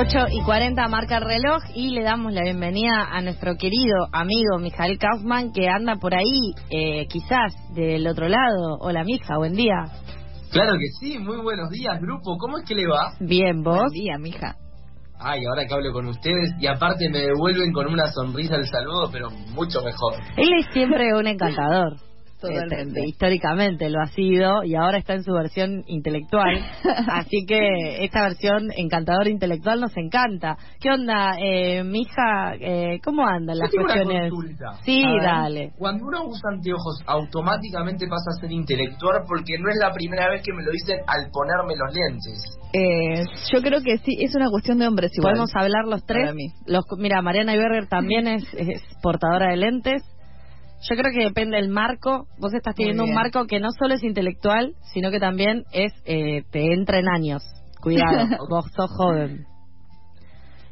8 y 40 marca el reloj y le damos la bienvenida a nuestro querido amigo Mijael Kaufman que anda por ahí, eh, quizás del otro lado. Hola, mija, buen día. Claro que sí, muy buenos días, grupo. ¿Cómo es que le va? Bien, ¿vos? Buen día, mija. Ay, ahora que hablo con ustedes y aparte me devuelven con una sonrisa el saludo, pero mucho mejor. Él es siempre un encantador. Totalmente. Este, históricamente lo ha sido y ahora está en su versión intelectual. Así que esta versión encantador intelectual nos encanta. ¿Qué onda, eh, mija? Eh, ¿Cómo andan las Yo tengo una cuestiones? Sí, A ver, dale. Cuando uno usa anteojos, automáticamente pasa a ser intelectual porque no es la primera vez que me lo dicen al ponerme los lentes. Eh, yo creo que sí, es una cuestión de hombres igual. Podemos hablar los tres. Para mí. Los, mira, Mariana Iberger también es, es portadora de lentes. Yo creo que depende del marco. Vos estás teniendo un marco que no solo es intelectual, sino que también es eh, te entra en años. Cuidado, vos sos joven.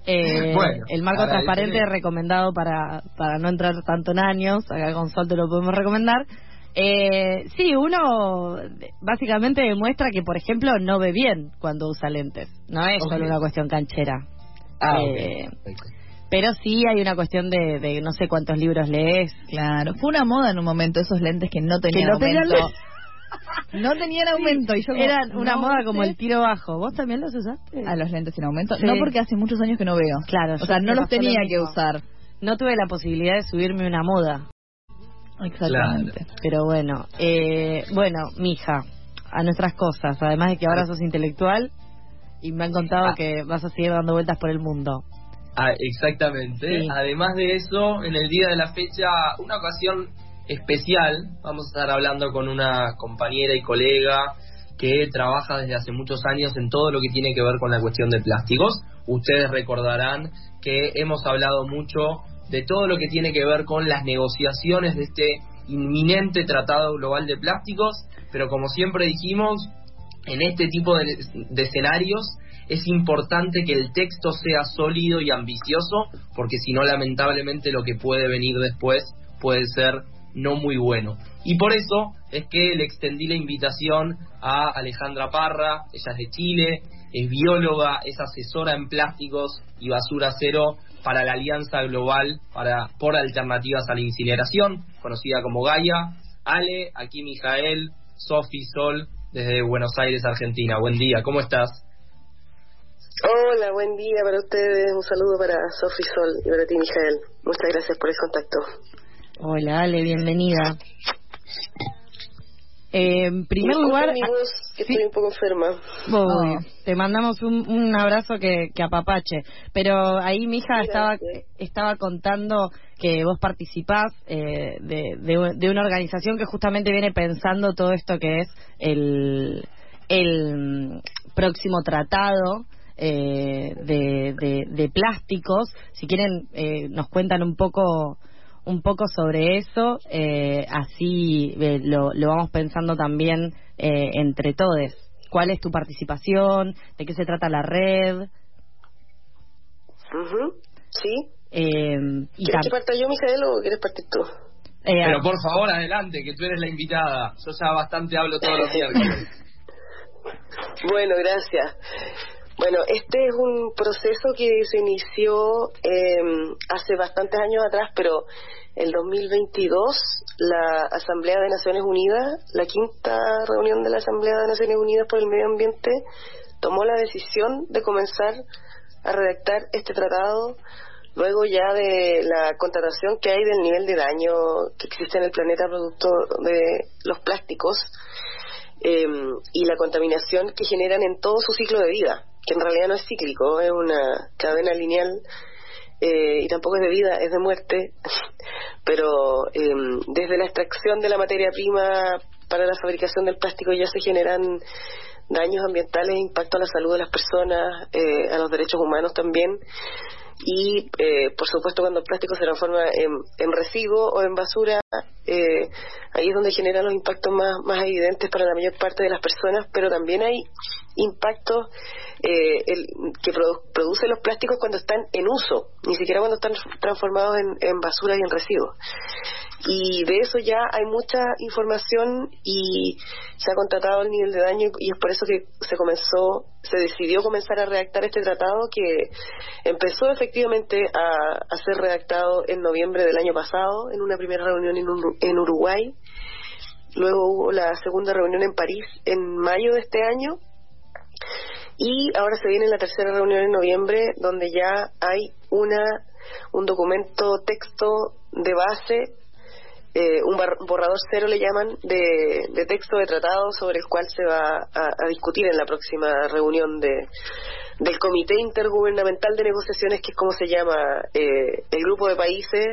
Eh, Bueno, el marco transparente recomendado para, para no entrar tanto en años. Acá con Sol te lo podemos recomendar. Eh, sí, uno básicamente demuestra que, por ejemplo, no ve bien cuando usa lentes. No es solo una cuestión canchera. Ah, Eh, ok. Perfecto. Pero sí hay una cuestión de, de no sé cuántos libros lees. Claro, fue una moda en un momento esos lentes que no tenían no tenían aumento. no tenían aumento y yo como, Eran una no moda como el tiro bajo. ¿Vos también los usaste? a los lentes sin aumento. Sí. No porque hace muchos años que no veo. Claro, O sea, no los lo tenía que usar. No tuve la posibilidad de subirme una moda. Exactamente. Pero bueno, eh, bueno, mija, a nuestras cosas. Además de que ahora sos intelectual y me han contado Ah. que vas a seguir dando vueltas por el mundo. Ah, exactamente. Sí. Además de eso, en el día de la fecha, una ocasión especial, vamos a estar hablando con una compañera y colega que trabaja desde hace muchos años en todo lo que tiene que ver con la cuestión de plásticos. Ustedes recordarán que hemos hablado mucho de todo lo que tiene que ver con las negociaciones de este inminente tratado global de plásticos, pero como siempre dijimos, en este tipo de, de escenarios es importante que el texto sea sólido y ambicioso, porque si no, lamentablemente, lo que puede venir después puede ser no muy bueno. Y por eso es que le extendí la invitación a Alejandra Parra, ella es de Chile, es bióloga, es asesora en plásticos y basura cero para la Alianza Global para, por Alternativas a la Incineración, conocida como Gaia. Ale, aquí Mijael, Sofi, Sol, desde Buenos Aires, Argentina. Buen día, ¿cómo estás? Hola, buen día para ustedes. Un saludo para Sofi Sol y para ti, Mijael. Muchas gracias por el contacto. Hola, Ale, bienvenida. Eh, en primer Disculpen lugar, mi voz, que sí. estoy un poco enferma. No. Te mandamos un, un abrazo que, que apapache. Pero ahí mi hija estaba, estaba contando que vos participás eh, de, de, de una organización que justamente viene pensando todo esto que es el, el mm, próximo tratado eh, de, de, de plásticos. Si quieren, eh, nos cuentan un poco un poco sobre eso, eh, así eh, lo, lo vamos pensando también eh, entre todos. ¿Cuál es tu participación? ¿De qué se trata la red? Ujú. ¿Sí? Eh, y ¿Quieres que parta yo, Mijael, o quieres partir tú? eh, Pero por favor, adelante, que tú eres la invitada. Yo ya bastante hablo todos los miércoles. Bueno, gracias. Bueno, este es un proceso que se inició eh, hace bastantes años atrás, pero el 2022 la Asamblea de Naciones Unidas, la quinta reunión de la Asamblea de Naciones Unidas por el Medio Ambiente, tomó la decisión de comenzar a redactar este tratado luego ya de la contratación que hay del nivel de daño que existe en el planeta producto de los plásticos eh, y la contaminación que generan en todo su ciclo de vida, que en realidad no es cíclico, es una cadena lineal eh, y tampoco es de vida, es de muerte, pero eh, desde la extracción de la materia prima para la fabricación del plástico ya se generan daños ambientales, impacto a la salud de las personas, eh, a los derechos humanos también, y eh, por supuesto cuando el plástico se transforma en, en residuo o en basura eh, ahí es donde genera los impactos más, más evidentes para la mayor parte de las personas pero también hay impactos eh, el, que produ producen los plásticos cuando están en uso ni siquiera cuando están transformados en, basura y en residuos. Y de eso ya hay mucha información y se ha contratado el nivel de daño y es por eso que se comenzó, se decidió comenzar a redactar este tratado que empezó efectivamente a, ser redactado en noviembre del año pasado en una primera reunión en Uruguay, luego hubo la segunda reunión en París en mayo de este año y ahora se viene la tercera reunión en noviembre donde ya hay una un documento texto de base eh, un borrador cero le llaman de, texto de tratado sobre el cual se va a, discutir en la próxima reunión de del Comité Intergubernamental de Negociaciones, que es como se llama eh, el grupo de países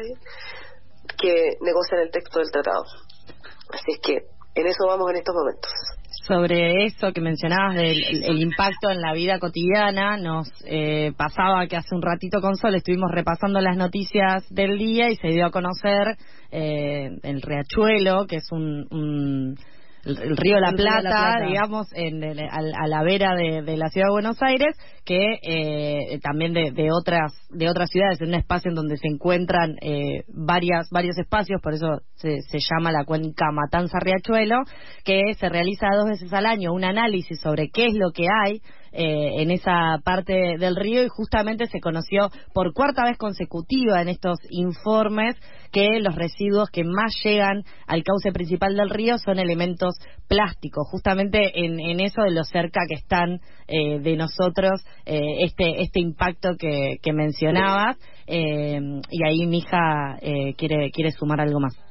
que negocian el texto del tratado. Así es que en eso vamos en estos momentos sobre eso que mencionabas del el impacto en la vida cotidiana, nos eh, pasaba que hace un ratito con Sol estuvimos repasando las noticias del día y se dio a conocer eh, el Riachuelo, que es un el, río La Plata, digamos, en, a, la vera de, la ciudad de Buenos Aires, que eh, también de, otras de otras ciudades, en un espacio en donde se encuentran eh, varias varios espacios, por eso se, se llama la cuenca Matanza Riachuelo, que se realiza dos veces al año un análisis sobre qué es lo que hay eh, en esa parte del río y justamente se conoció por cuarta vez consecutiva en estos informes que los residuos que más llegan al cauce principal del río son elementos plásticos, justamente en, en eso de lo cerca que están eh, de nosotros eh, este este impacto que, que mencionabas y ahí mi hija quiere quiere sumar algo más.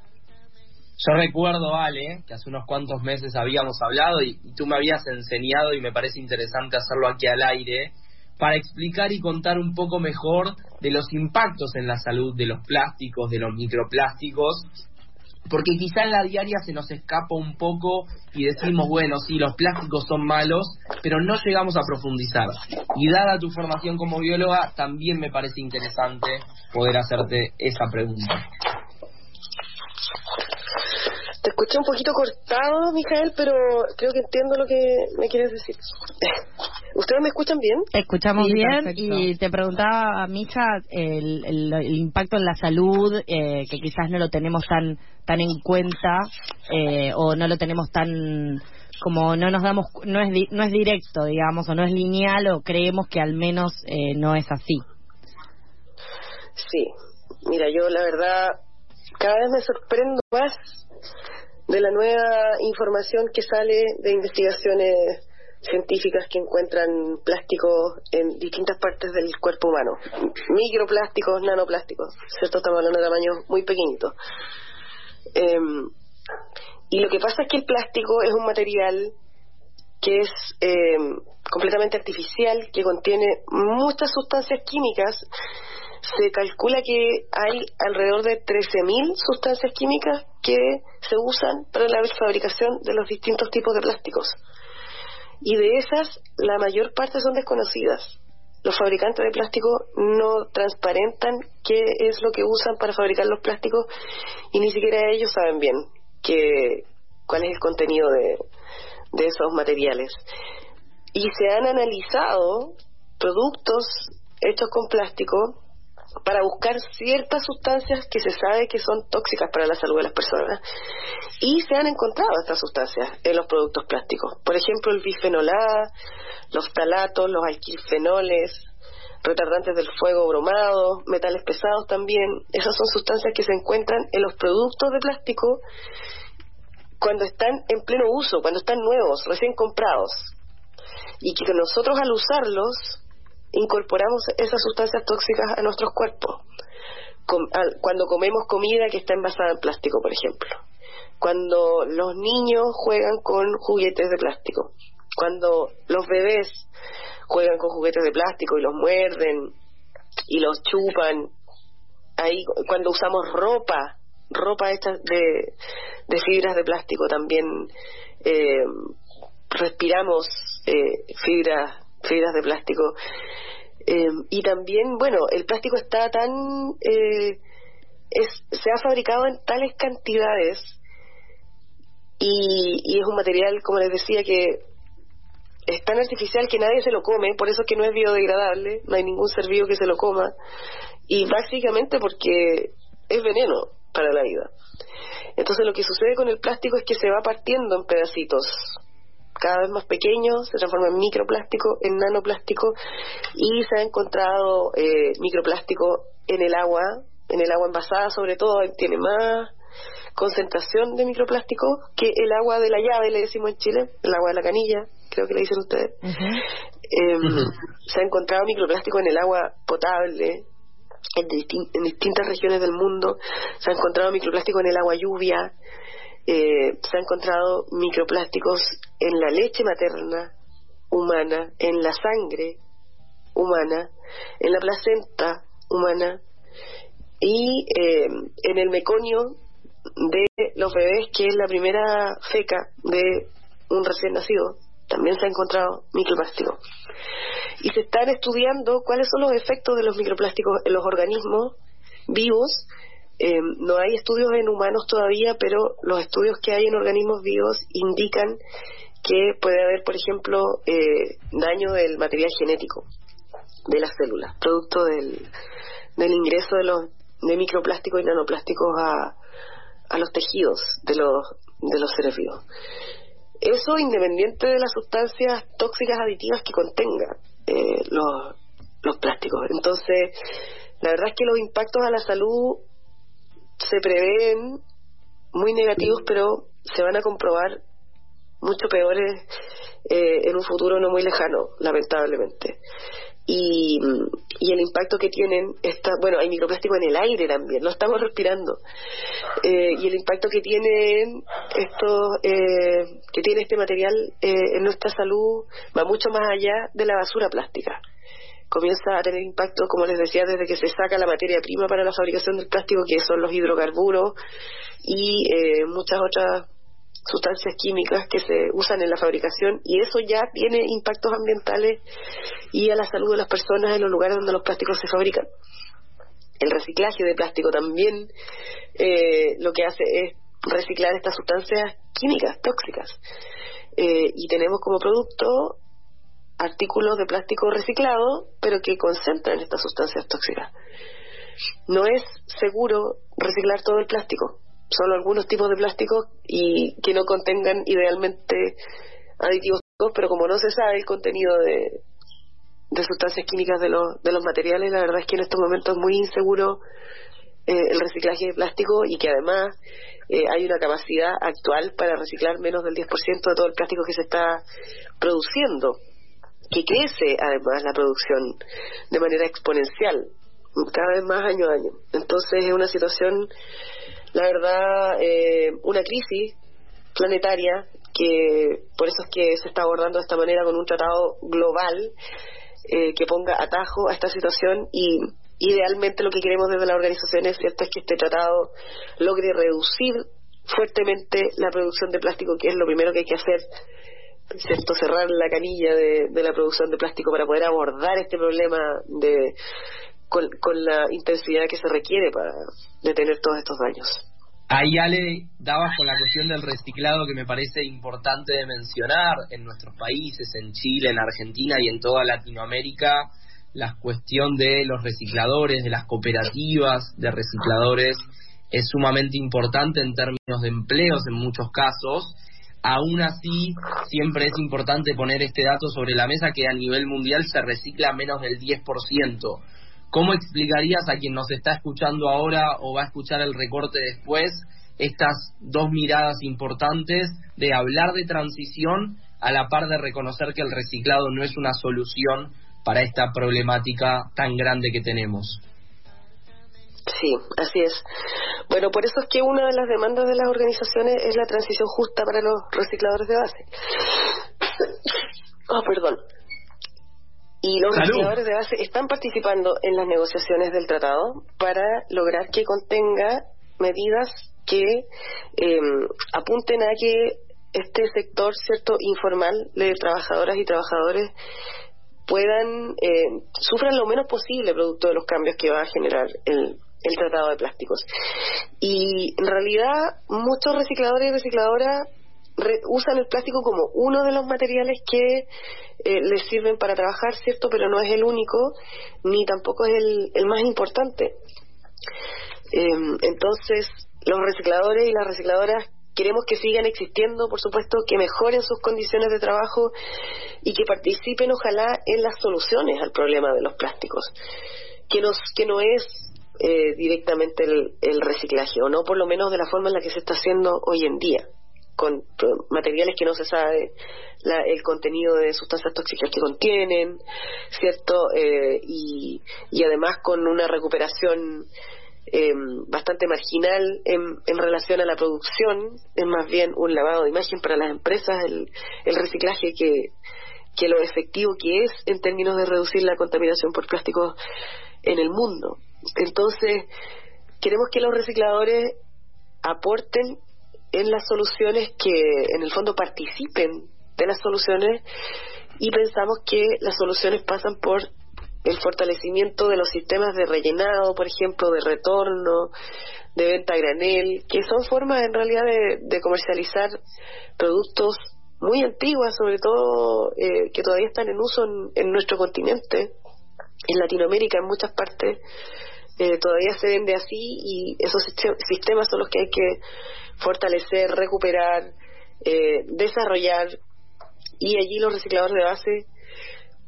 Yo recuerdo, Ale, que hace unos cuantos meses habíamos hablado y, tú me habías enseñado y me parece interesante hacerlo aquí al aire para explicar y contar un poco mejor de los impactos en la salud de los plásticos, de los microplásticos, porque quizá en la diaria se nos escapa un poco y decimos, bueno, sí, los plásticos son malos, pero no llegamos a profundizar. Y dada tu formación como bióloga, también me parece interesante poder hacerte esa pregunta. Escuché un poquito cortado, Mijael, pero creo que entiendo lo que me quieres decir. ¿Ustedes me escuchan bien? Te escuchamos bien y te preguntaba, Mija, el, el, impacto en la salud, eh, que quizás no lo tenemos tan tan en cuenta eh, o no lo tenemos tan como no nos damos no es no es directo digamos o no es lineal o creemos que al menos eh, no es así sí mira yo la verdad cada vez me sorprendo más de la nueva información que sale de investigaciones científicas que encuentran plásticos en distintas partes del cuerpo humano. Microplásticos, nanoplásticos, ¿cierto? Estamos hablando de tamaños muy pequeñitos. Em, y lo que pasa es que el plástico es un material que es em, completamente artificial, que contiene muchas sustancias químicas se calcula que hay alrededor de 13.000 sustancias químicas que se usan para la fabricación de los distintos tipos de plásticos. Y de esas, la mayor parte son desconocidas. Los fabricantes de plástico no transparentan qué es lo que usan para fabricar los plásticos y ni siquiera ellos saben bien que, cuál es el contenido de, de esos materiales. Y se han analizado productos hechos con plástico para buscar ciertas sustancias que se sabe que son tóxicas para la salud de las personas. Y se han encontrado estas sustancias en los productos plásticos. Por ejemplo, el bifenol A, los talatos, los alquilfenoles, retardantes del fuego bromado, metales pesados también. Esas son sustancias que se encuentran en los productos de plástico cuando están en pleno uso, cuando están nuevos, recién comprados. Y que nosotros al usarlos incorporamos esas sustancias tóxicas a nuestros cuerpos. cuando comemos comida que está envasada en plástico, por ejemplo. Cuando los niños juegan con juguetes de plástico. Cuando los bebés juegan con juguetes de plástico y los muerden y los chupan. Ahí, cuando usamos ropa, ropa hecha de, de fibras de plástico también eh, respiramos eh, fibras fibras de plástico Eh, y también, bueno, el plástico está tan... Eh, es, se ha fabricado en tales cantidades y, y es un material, como les decía, que es tan artificial que nadie se lo come, por eso es que no es biodegradable, no hay ningún ser vivo que se lo coma, y básicamente porque es veneno para la vida. Entonces lo que sucede con el plástico es que se va partiendo en pedacitos, cada vez más pequeños, se transforma en microplástico, en nanoplástico, y se ha encontrado eh, microplástico en el agua, en el agua envasada sobre todo, tiene más concentración de microplástico que el agua de la llave, le decimos en Chile, el agua de la canilla, creo que le dicen ustedes. Em, se ha encontrado microplástico en el agua potable, en, en, distintas regiones del mundo. Se ha encontrado microplástico en el agua lluvia. Eh, se ha encontrado microplásticos en la leche materna humana, en la sangre humana, en la placenta humana y eh, en el meconio de los bebés, que es la primera feca de un recién nacido, también se ha encontrado microplástico. Y se están estudiando cuáles son los efectos de los microplásticos en los organismos vivos. Eh, no hay estudios en humanos todavía, pero los estudios que hay en organismos vivos indican que puede haber, por ejemplo, eh, daño del material genético de las células, producto del, del ingreso de los de microplásticos y nanoplásticos a, a los tejidos de los, de los seres vivos. Eso independiente de las sustancias tóxicas aditivas que contenga eh, los, los plásticos. Entonces, la verdad es que los impactos a la salud se prevén muy negativos, pero se van a comprobar mucho peores eh, en un futuro no muy lejano, lamentablemente. Y, y el impacto que tienen está bueno hay microplástico en el aire también lo estamos respirando. Eh, y el impacto que tienen esto eh, que tiene este material eh, en nuestra salud va mucho más allá de la basura plástica. Comienza a tener impacto como les decía desde que se saca la materia prima para la fabricación del plástico que son los hidrocarburos y muchas otras sustancias químicas que se usan en la fabricación y eso ya tiene impactos ambientales y a la salud de las personas en los lugares donde los plásticos se fabrican. El reciclaje de plástico también eh, lo que hace es reciclar estas sustancias químicas tóxicas eh, y tenemos como producto artículos de plástico reciclado pero que concentran estas sustancias tóxicas. No es seguro reciclar todo el plástico solo algunos tipos de plásticos y que no contengan idealmente aditivos, pero como no se sabe el contenido de, sustancias químicas de los, de los materiales, la verdad es que en estos momentos es muy inseguro eh, el reciclaje de plástico y que además eh, hay una capacidad actual para reciclar menos del 10% de todo el plástico que se está produciendo, que crece además la producción de manera exponencial, cada vez más año a año. Entonces es una situación la verdad, eh, una crisis planetaria que por eso es que se está abordando de esta manera con un tratado global eh, que ponga atajo a esta situación y idealmente lo que queremos desde la organización es cierto es que este tratado logre reducir fuertemente la producción de plástico que es lo primero que hay que hacer cierto cerrar la canilla de, de la producción de plástico para poder abordar este problema de con, la intensidad que se requiere para detener todos estos daños. Ahí Ale dabas con la cuestión del reciclado que me parece importante de mencionar en nuestros países, en Chile, en Argentina y en toda Latinoamérica, la cuestión de los recicladores, de las cooperativas de recicladores es sumamente importante en términos de empleos en muchos casos. Aún así, siempre es importante poner este dato sobre la mesa que a nivel mundial se recicla menos del 10%. ¿Cómo explicarías a quien nos está escuchando ahora o va a escuchar el recorte después estas dos miradas importantes de hablar de transición a la par de reconocer que el reciclado no es una solución para esta problemática tan grande que tenemos? Sí, así es. Bueno, por eso es que una de las demandas de las organizaciones es la transición justa para los recicladores de base. Oh, perdón. Y los recicladores de base están participando en las negociaciones del tratado para lograr que contenga medidas que em, apunten a que este sector cierto informal de trabajadoras y trabajadores puedan, eh, sufran lo menos posible producto de los cambios que va a generar el, el tratado de plásticos. Y en realidad muchos recicladores y recicladoras usan el plástico como uno de los materiales que eh, les sirven para trabajar, ¿cierto? Pero no es el único, ni tampoco es el, el más importante. Em, entonces, los recicladores y las recicladoras queremos que sigan existiendo, por supuesto, que mejoren sus condiciones de trabajo y que participen, ojalá, en las soluciones al problema de los plásticos, que, que no es eh, directamente el, el reciclaje, o no por lo menos de la forma en la que se está haciendo hoy en día con materiales que no se sabe el contenido de sustancias tóxicas que contienen, ¿cierto? Eh, y, y además con una recuperación eh, bastante marginal en, en, relación a la producción, es más bien un lavado de imagen para las empresas, el, el reciclaje que, que lo efectivo que es en términos de reducir la contaminación por plásticos en el mundo. Entonces, queremos que los recicladores aporten en las soluciones que en el fondo participen de las soluciones y pensamos que las soluciones pasan por el fortalecimiento de los sistemas de rellenado, por ejemplo, de retorno, de venta a granel, que son formas en realidad de, comercializar productos muy antiguas, sobre todo eh, que todavía están en uso en, nuestro continente, en Latinoamérica, en muchas partes, eh, todavía se vende así y esos sistemas son los que hay que fortalecer, recuperar, eh, desarrollar y allí los recicladores de base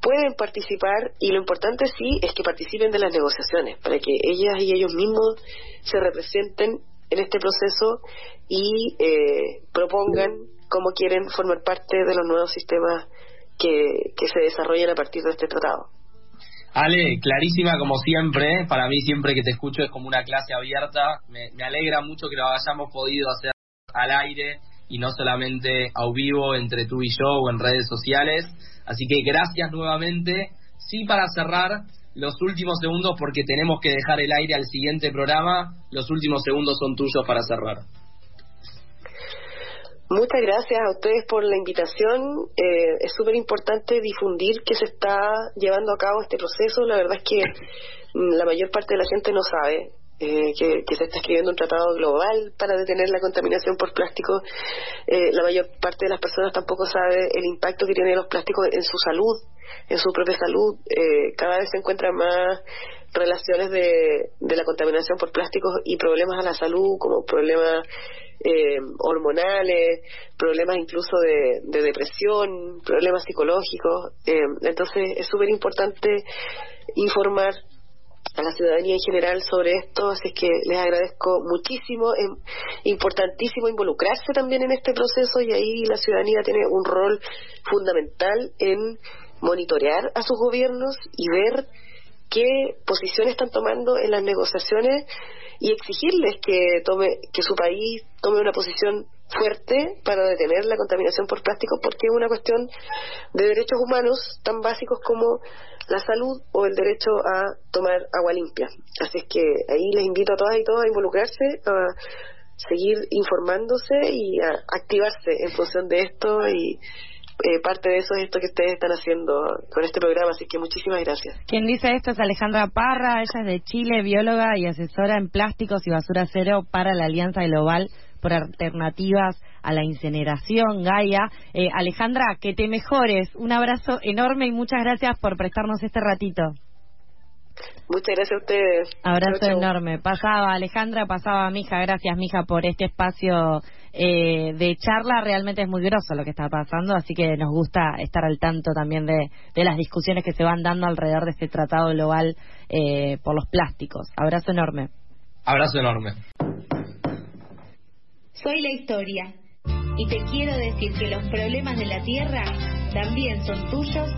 pueden participar y lo importante sí es que participen de las negociaciones para que ellas y ellos mismos se representen en este proceso y eh, propongan cómo quieren formar parte de los nuevos sistemas que, que se desarrollan a partir de este tratado. Ale, clarísima como siempre. Para mí siempre que te escucho es como una clase abierta. Me, alegra mucho que lo hayamos podido hacer al aire y no solamente a vivo entre tú y yo o en redes sociales. Así que gracias nuevamente. Sí, para cerrar, los últimos segundos, porque tenemos que dejar el aire al siguiente programa, los últimos segundos son tuyos para cerrar. Muchas gracias a ustedes por la invitación. Eh, es súper importante difundir que se está llevando a cabo este proceso. La verdad es que mm, la mayor parte de la gente no sabe eh, que, se está escribiendo un tratado global para detener la contaminación por plástico. Eh, la mayor parte de las personas tampoco sabe el impacto que tienen los plásticos en su salud, en su propia salud. cada vez se encuentran más relaciones de, de la contaminación por plásticos y problemas a la salud, como problemas eh, hormonales, problemas incluso de, depresión, problemas psicológicos. Eh, entonces es súper importante informar a la ciudadanía en general sobre esto, así que les agradezco muchísimo, es importantísimo involucrarse también en este proceso y ahí la ciudadanía tiene un rol fundamental en monitorear a sus gobiernos y ver qué posiciones están tomando en las negociaciones y exigirles que tome que su país tome una posición fuerte para detener la contaminación por plástico porque es una cuestión de derechos humanos tan básicos como la salud o el derecho a tomar agua limpia. Así es que ahí les invito a todas y todos a involucrarse, a seguir informándose y a activarse en función de esto y eh, parte de eso es esto que ustedes están haciendo con este programa, así que muchísimas gracias. Quien dice esto es Alejandra Parra, ella es de Chile, bióloga y asesora en plásticos y basura cero para la Alianza Global por Alternativas a la Incineración, Gaia. Eh, Alejandra, que te mejores, un abrazo enorme y muchas gracias por prestarnos este ratito. Muchas gracias a ustedes. Abrazo enorme. Pasaba Alejandra, pasaba Mija. Gracias, Mija, por este espacio eh, de charla. Realmente es muy groso lo que está pasando, así que nos gusta estar al tanto también de, las discusiones que se van dando alrededor de este tratado global eh, por los plásticos. Abrazo enorme. Abrazo enorme. Soy la historia. Y te quiero decir que los problemas de la Tierra también son tuyos